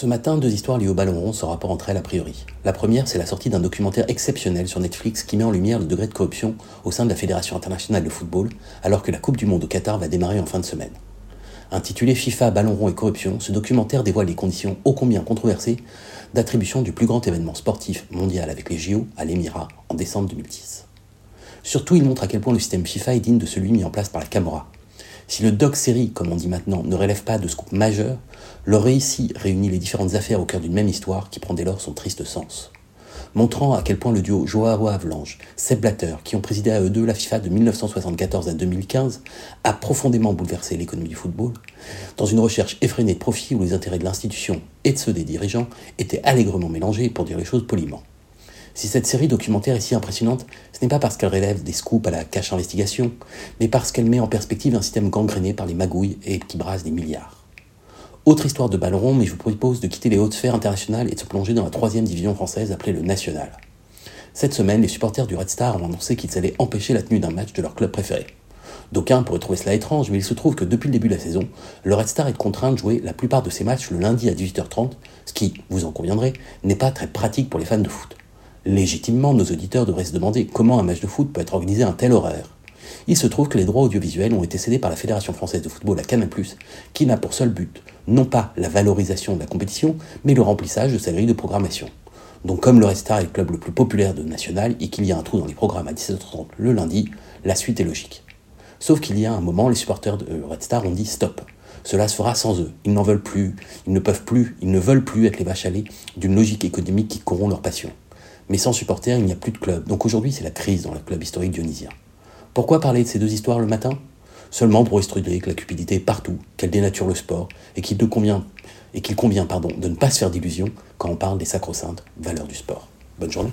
Ce matin, deux histoires liées au ballon rond sans rapport entre elles a priori. La première, c'est la sortie d'un documentaire exceptionnel sur Netflix qui met en lumière le degré de corruption au sein de la Fédération internationale de football, alors que la Coupe du Monde au Qatar va démarrer en fin de semaine. Intitulé FIFA, ballon rond et corruption, ce documentaire dévoile les conditions ô combien controversées d'attribution du plus grand événement sportif mondial avec les JO à l'Émirat en décembre 2010. Surtout, il montre à quel point le système FIFA est digne de celui mis en place par la Camorra, si le doc série, comme on dit maintenant, ne relève pas de scoop majeur, le récit réunit les différentes affaires au cœur d'une même histoire qui prend dès lors son triste sens. Montrant à quel point le duo Joao Avalanche, Seb Blatter, qui ont présidé à eux deux la FIFA de 1974 à 2015, a profondément bouleversé l'économie du football, dans une recherche effrénée de profit où les intérêts de l'institution et de ceux des dirigeants étaient allègrement mélangés, pour dire les choses poliment. Si cette série documentaire est si impressionnante, ce n'est pas parce qu'elle relève des scoops à la cache investigation, mais parce qu'elle met en perspective un système gangréné par les magouilles et qui brasse des milliards. Autre histoire de ballon mais je vous propose de quitter les hautes sphères internationales et de se plonger dans la troisième division française appelée le National. Cette semaine, les supporters du Red Star ont annoncé qu'ils allaient empêcher la tenue d'un match de leur club préféré. D'aucuns pourraient trouver cela étrange, mais il se trouve que depuis le début de la saison, le Red Star est contraint de jouer la plupart de ses matchs le lundi à 18h30, ce qui, vous en conviendrez, n'est pas très pratique pour les fans de foot. Légitimement, nos auditeurs devraient se demander comment un match de foot peut être organisé à un tel horaire. Il se trouve que les droits audiovisuels ont été cédés par la Fédération française de football à Canal+, qui n'a pour seul but non pas la valorisation de la compétition, mais le remplissage de sa grille de programmation. Donc comme le Red Star est le club le plus populaire de National et qu'il y a un trou dans les programmes à 17h30 le lundi, la suite est logique. Sauf qu'il y a un moment, les supporters de Red Star ont dit stop. Cela se fera sans eux. Ils n'en veulent plus, ils ne peuvent plus, ils ne veulent plus être les vaches à lait d'une logique économique qui corrompt leur passion. Mais sans supporters, il n'y a plus de club. Donc aujourd'hui, c'est la crise dans le club historique dionysien. Pourquoi parler de ces deux histoires le matin? Seulement pour extruder que la cupidité est partout, qu'elle dénature le sport et qu'il convient, pardon, de ne pas se faire d'illusions quand on parle des sacro-saintes valeurs du sport. Bonne journée.